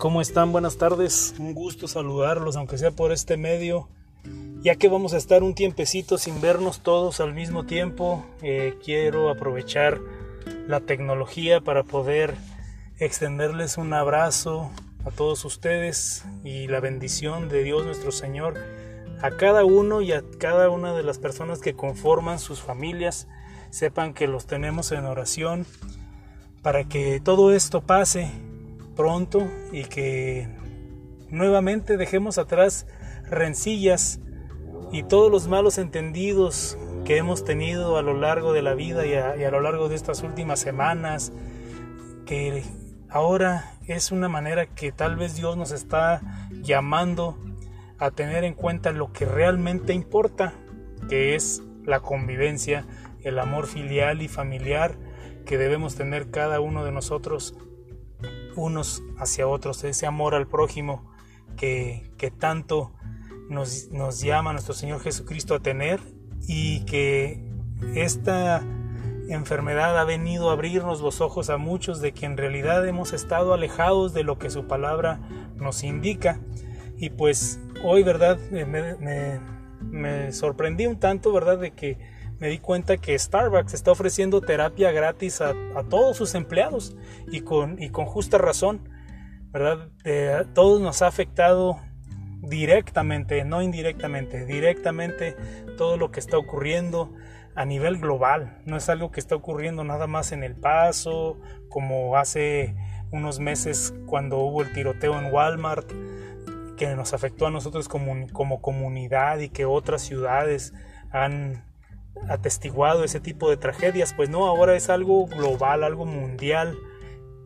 ¿Cómo están? Buenas tardes. Un gusto saludarlos, aunque sea por este medio. Ya que vamos a estar un tiempecito sin vernos todos al mismo tiempo, eh, quiero aprovechar la tecnología para poder extenderles un abrazo a todos ustedes y la bendición de Dios nuestro Señor a cada uno y a cada una de las personas que conforman sus familias. Sepan que los tenemos en oración para que todo esto pase pronto y que nuevamente dejemos atrás rencillas y todos los malos entendidos que hemos tenido a lo largo de la vida y a, y a, lo largo de estas últimas semanas, que ahora es una manera que tal vez Dios nos está llamando a tener en cuenta lo que realmente importa, que es la convivencia, el amor filial y familiar que debemos tener cada uno de nosotros unos hacia otros, ese amor al prójimo que, que tanto nos, nos, llama nuestro Señor Jesucristo a tener y que esta enfermedad ha venido a abrirnos los ojos a muchos de que en realidad hemos estado alejados de lo que su palabra nos indica. Y pues hoy verdad me, me, me sorprendí un tanto verdad de que me di cuenta que Starbucks está ofreciendo terapia gratis a, a todos sus empleados y con, y con justa razón, ¿verdad? Eh, todos nos ha afectado directamente, no indirectamente, directamente todo lo que está ocurriendo a nivel global. No es algo que está ocurriendo nada más en El Paso, como hace unos meses cuando hubo el tiroteo en Walmart, que nos afectó a nosotros como, como comunidad y que otras ciudades han atestiguado ese tipo de tragedias, pues no, ahora es algo global, algo mundial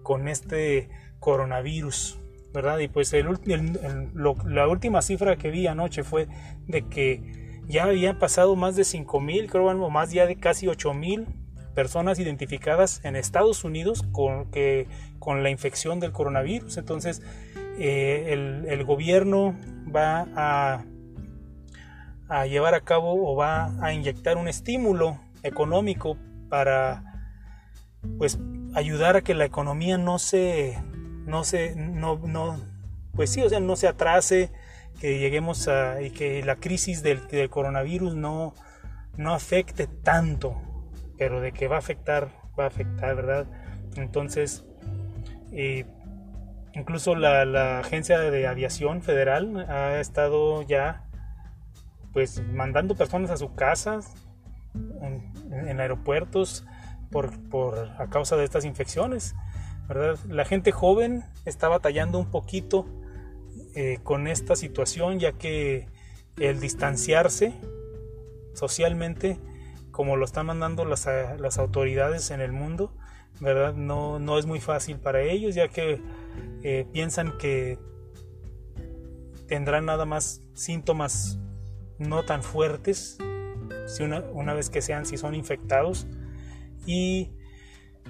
con este coronavirus, ¿verdad? Y pues la última cifra que vi anoche fue de que ya habían pasado más de 5 mil, creo, o más ya de casi 8 mil personas identificadas en Estados Unidos con, que, con la infección del coronavirus. Entonces, eh, el gobierno va a a llevar a cabo o va a inyectar un estímulo económico para pues ayudar a que la economía no se no se no, no pues sí o sea no se atrase que lleguemos a y que la crisis del, coronavirus no no afecte tanto pero de que va a afectar va a afectar verdad entonces eh, incluso la agencia de aviación federal ha estado ya pues mandando personas a sus casas, en, aeropuertos, por, por, a causa de estas infecciones. ¿verdad? La gente joven está batallando un poquito eh, con esta situación, ya que el distanciarse socialmente, como lo están mandando las, las autoridades en el mundo, ¿verdad? No, no, es muy fácil para ellos, ya que eh, piensan que tendrán nada más síntomas no tan fuertes si una, una, vez que sean si son infectados. Y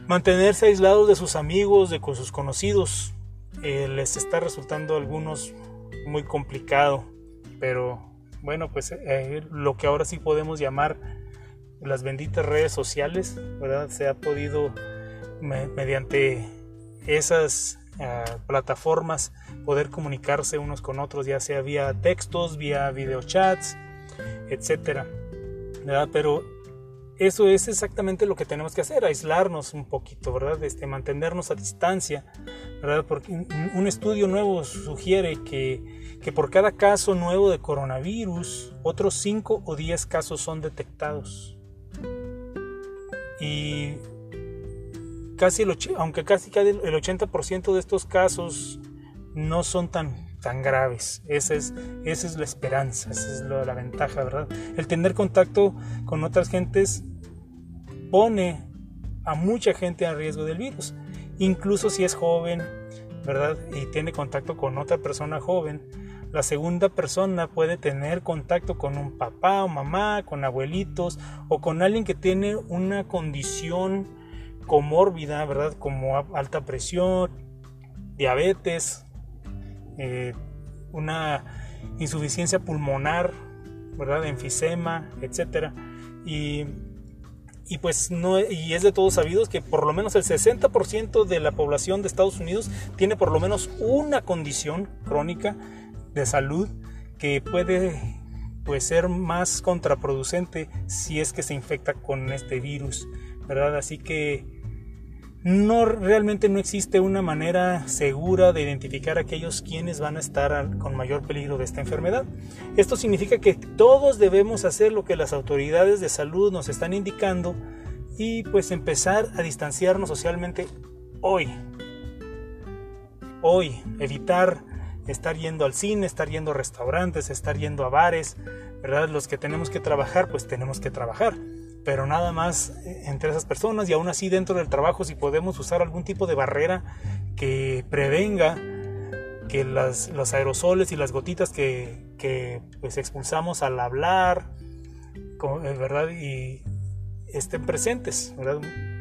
mantenerse aislados de sus amigos de sus conocidos eh, les está resultando a algunos muy complicado. Pero bueno pues eh, lo que ahora sí podemos llamar las benditas redes sociales verdad se ha podido me, mediante esas uh, plataformas poder comunicarse unos con otros, ya sea vía textos, vía videochats, etcétera. ¿verdad? Pero eso es exactamente lo que tenemos que hacer, aislarnos un poquito, ¿verdad? Este, mantenernos a distancia, ¿verdad? Porque un estudio nuevo sugiere que, que por cada caso nuevo de coronavirus, otros 5 o 10 casos son detectados. Y casi el, aunque casi el 80% de estos casos no son tan, tan graves. Esa es, esa es la esperanza, esa es la, la ventaja, ¿verdad? El tener contacto con otras gentes pone a mucha gente en riesgo del virus, incluso si es joven, ¿verdad? Y tiene contacto con otra persona joven. La segunda persona puede tener contacto con un papá o mamá, con abuelitos o con alguien que tiene una condición comórbida, ¿verdad? Como alta presión, diabetes, eh, una insuficiencia pulmonar, ¿verdad? Enfisema, etcétera. Y y pues no y es de todos sabidos que por lo menos el 60% de la población de Estados Unidos tiene por lo menos una condición crónica de salud que puede pues ser más contraproducente si es que se infecta con este virus, ¿verdad? Así que no realmente no existe una manera segura de identificar a aquellos quienes van a estar con mayor peligro de esta enfermedad. Esto significa que todos debemos hacer lo que las autoridades de salud nos están indicando y pues empezar a distanciarnos socialmente hoy. Hoy, evitar estar yendo al cine, estar yendo a restaurantes, estar yendo a bares, ¿verdad? Los que tenemos que trabajar, pues tenemos que trabajar pero nada más eh, entre esas personas y aún así dentro del trabajo si podemos usar algún tipo de barrera que prevenga que las, los aerosoles y las gotitas que, que pues expulsamos al hablar, eh, ¿verdad? Y estén presentes.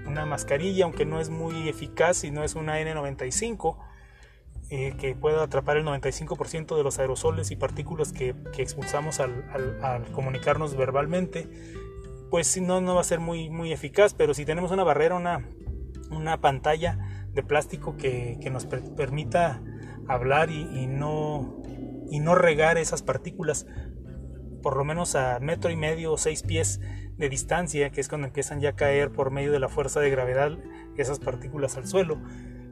Una mascarilla, aunque no es muy eficaz y no es una N95, eh, que pueda atrapar el 95% de los aerosoles y partículas que, que expulsamos al comunicarnos verbalmente, pues no, no va a ser muy, muy eficaz, pero si tenemos una barrera, una, una pantalla de plástico que, nos permita hablar y, no, y no regar esas partículas por lo menos a metro y medio o seis pies de distancia, que es cuando empiezan ya a caer por medio de la fuerza de gravedad esas partículas al suelo,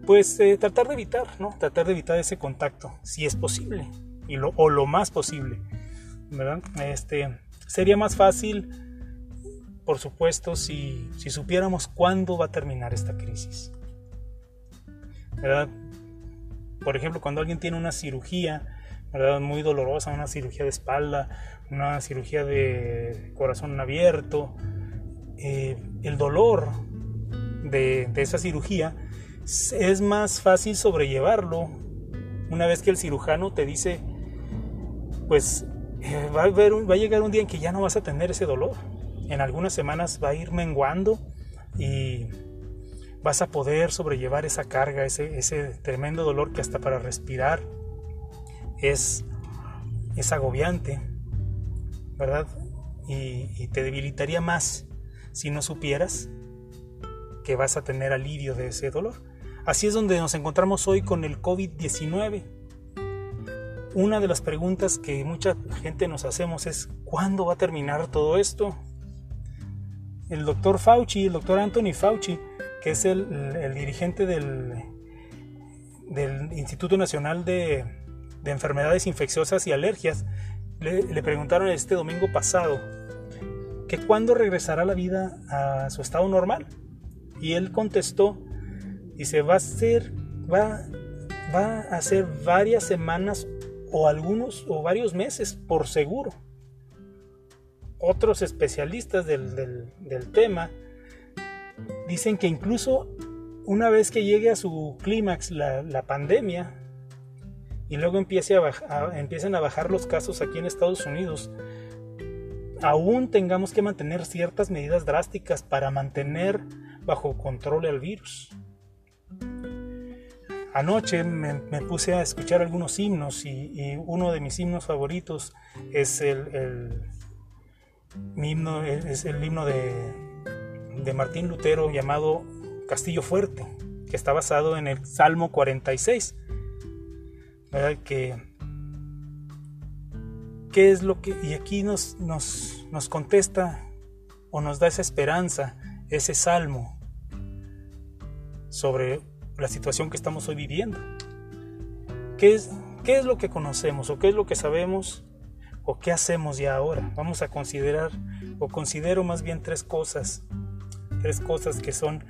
pues eh, tratar de evitar, ¿no? Tratar de evitar ese contacto, si es posible, y lo, o lo más posible, ¿verdad? Este, sería más fácil por supuesto, si, supiéramos cuándo va a terminar esta crisis. ¿Verdad? Por ejemplo, cuando alguien tiene una cirugía, ¿verdad? Muy dolorosa, una cirugía de espalda, una cirugía de corazón abierto, eh, el dolor de, esa cirugía es más fácil sobrellevarlo una vez que el cirujano te dice, pues eh, va, a va a llegar un día en que ya no vas a tener ese dolor en algunas semanas va a ir menguando y vas a poder sobrellevar esa carga, ese, tremendo dolor que hasta para respirar es, es agobiante, ¿verdad? Y, y te debilitaría más si no supieras que vas a tener alivio de ese dolor. Así es donde nos encontramos hoy con el COVID-19. Una de las preguntas que mucha gente nos hacemos es, ¿cuándo va a terminar todo esto? El doctor Fauci, el doctor Anthony Fauci, que es el, dirigente del, Instituto Nacional de, Enfermedades Infecciosas y Alergias, le, preguntaron este domingo pasado que cuándo regresará la vida a su estado normal. Y él contestó, dice, va a ser, va, va a ser varias semanas o algunos o varios meses por seguro otros especialistas del, tema dicen que incluso una vez que llegue a su clímax la, pandemia y luego empiece a empiecen a bajar los casos aquí en Estados Unidos, aún tengamos que mantener ciertas medidas drásticas para mantener bajo control el virus. Anoche me, puse a escuchar algunos himnos y, uno de mis himnos favoritos es el mi himno es el himno de, Martín Lutero llamado Castillo Fuerte, que está basado en el Salmo 46. Que, ¿Qué es lo que.? Y aquí nos, nos, nos contesta o nos da esa esperanza, ese salmo sobre la situación que estamos hoy viviendo. ¿Qué es, ¿Qué es lo que conocemos o qué es lo que sabemos ¿O qué hacemos ya ahora? Vamos a considerar, o considero más bien tres cosas, tres cosas que son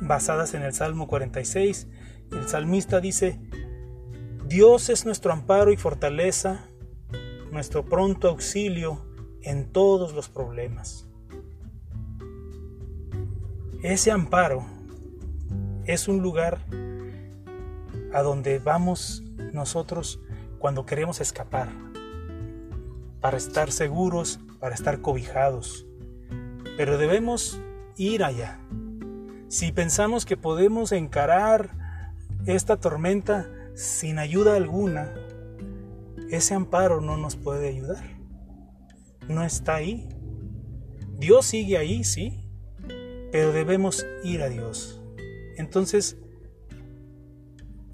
basadas en el Salmo 46. El salmista dice, Dios es nuestro amparo y fortaleza, nuestro pronto auxilio en todos los problemas. Ese amparo es un lugar a donde vamos nosotros cuando queremos escapar, para estar seguros, para estar cobijados. Pero debemos ir allá. Si pensamos que podemos encarar esta tormenta sin ayuda alguna, ese amparo no nos puede ayudar. No está ahí. Dios sigue ahí, sí, pero debemos ir a Dios. Entonces,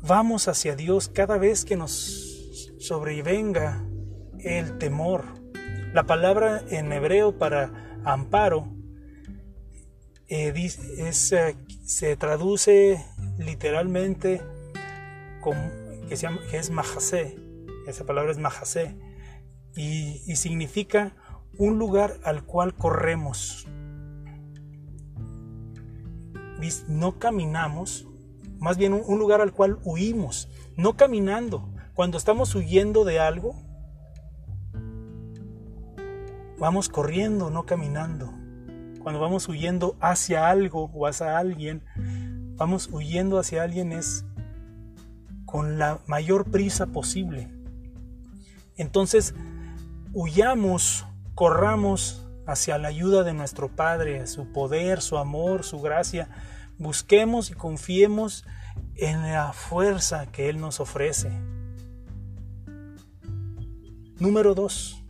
vamos hacia Dios cada vez que nos sobrevenga el temor. La palabra en hebreo para amparo eh, es, eh, se traduce literalmente como, que, se es majase, esa palabra es majase, y, y significa un lugar al cual corremos. No caminamos, más bien un lugar al cual huimos, no caminando. Cuando estamos huyendo de algo, vamos corriendo, no caminando. Cuando vamos huyendo hacia algo o hacia alguien, vamos huyendo hacia alguien es con la mayor prisa posible. Entonces, huyamos, corramos hacia la ayuda de nuestro Padre, su poder, su amor, su gracia. Busquemos y confiemos en la fuerza que Él nos ofrece. Número 2.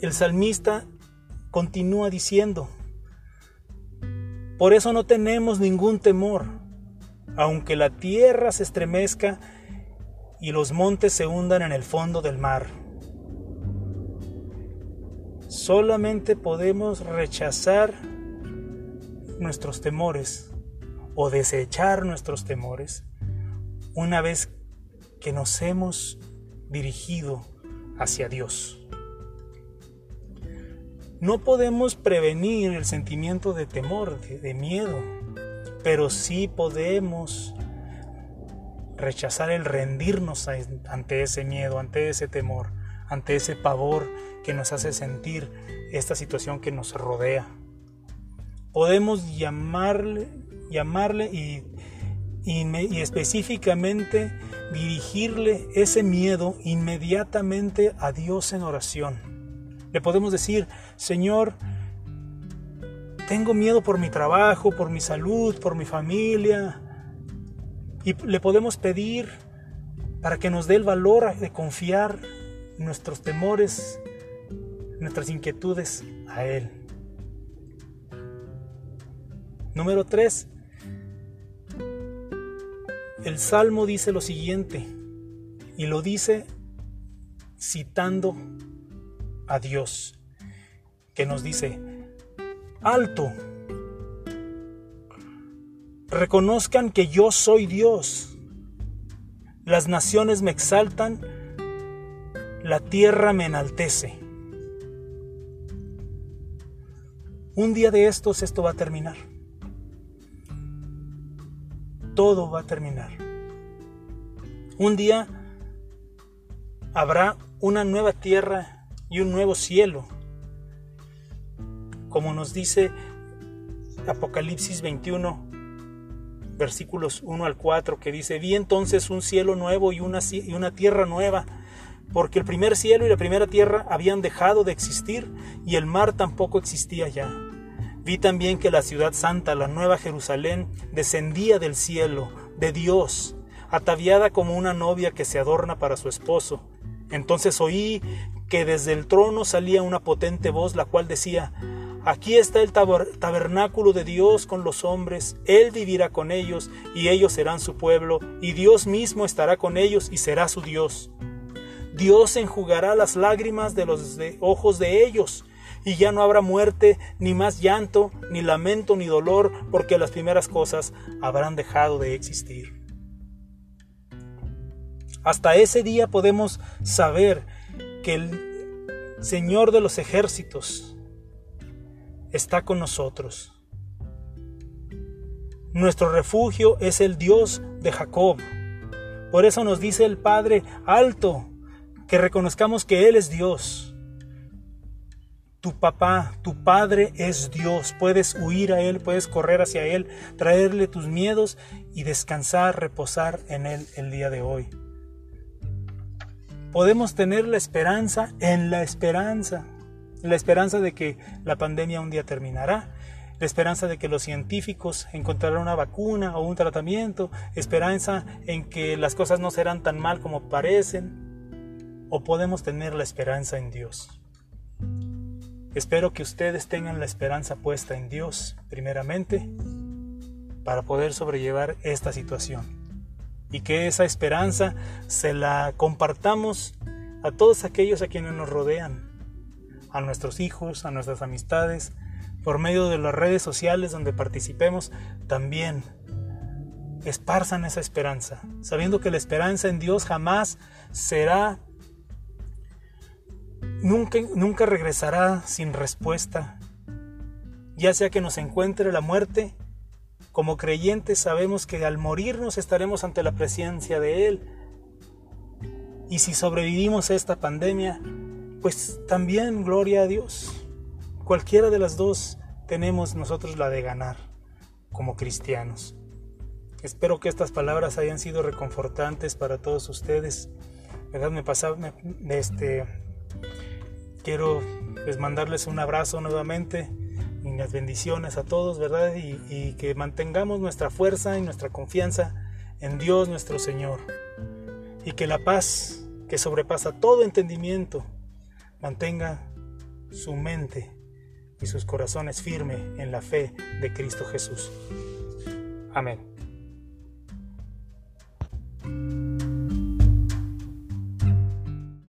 El salmista continúa diciendo, por eso no tenemos ningún temor, aunque la tierra se estremezca y los montes se hundan en el fondo del mar. Solamente podemos rechazar nuestros temores o desechar nuestros temores una vez que nos hemos dirigido hacia Dios. No podemos prevenir el sentimiento de temor, de, miedo, pero sí podemos rechazar el rendirnos ante ese miedo, ante ese temor, ante ese pavor que nos hace sentir esta situación que nos rodea. Podemos llamarle, llamarle y, y específicamente dirigirle ese miedo inmediatamente a Dios en oración. Le podemos decir, Señor, tengo miedo por mi trabajo, por mi salud, por mi familia. Y le podemos pedir para que nos dé el valor de confiar nuestros temores, nuestras inquietudes a Él. Número 3. El Salmo dice lo siguiente, y lo dice citando a Dios, que nos dice, alto, reconozcan que yo soy Dios, las naciones me exaltan, la tierra me enaltece. Un día de estos esto va a terminar. Todo va a terminar. Un día habrá una nueva tierra y un nuevo cielo. Como nos dice Apocalipsis 21, versículos 1 al 4, que dice, vi entonces un cielo nuevo y una, y una tierra nueva, porque el primer cielo y la primera tierra habían dejado de existir y el mar tampoco existía ya. Vi también que la ciudad santa, la nueva Jerusalén, descendía del cielo, de Dios, ataviada como una novia que se adorna para su esposo. Entonces oí que desde el trono salía una potente voz, la cual decía, Aquí está el tabernáculo de Dios con los hombres, Él vivirá con ellos, y ellos serán su pueblo, y Dios mismo estará con ellos y será su Dios. Dios enjugará las lágrimas de los ojos de ellos, y ya no habrá muerte, ni más llanto, ni lamento, ni dolor, porque las primeras cosas habrán dejado de existir. Hasta ese día podemos saber que el Señor de los ejércitos está con nosotros. Nuestro refugio es el Dios de Jacob. Por eso nos dice el Padre alto, que reconozcamos que Él es Dios. Tu papá, tu Padre es Dios. Puedes huir a Él, puedes correr hacia Él, traerle tus miedos y descansar, reposar en Él el día de hoy podemos tener la esperanza en la esperanza. La esperanza de que la pandemia un día terminará, la esperanza de que los científicos encontrarán una vacuna o un tratamiento, esperanza en que las cosas no serán tan mal como parecen, o podemos tener la esperanza en Dios. Espero que ustedes tengan la esperanza puesta en Dios, primeramente, para poder sobrellevar esta situación. Y que esa esperanza se la compartamos a todos aquellos a quienes nos rodean, a nuestros hijos, a nuestras amistades, por medio de las redes sociales donde participemos, también esparzan esa esperanza, sabiendo que la esperanza en Dios jamás será, nunca, nunca regresará sin respuesta. Ya sea que nos encuentre la muerte, como creyentes sabemos que al morirnos estaremos ante la presencia de Él. Y si sobrevivimos a esta pandemia, pues también gloria a Dios. Cualquiera de las dos tenemos nosotros la de ganar como cristianos. Espero que estas palabras hayan sido reconfortantes para todos ustedes. ¿Verdad? Me pasaba, este, quiero pues, mandarles un abrazo nuevamente mis bendiciones a todos, ¿verdad? Y, y que mantengamos nuestra fuerza y nuestra confianza en Dios nuestro Señor. Y que la paz que sobrepasa todo entendimiento mantenga su mente y sus corazones firme en la fe de Cristo Jesús. Amén.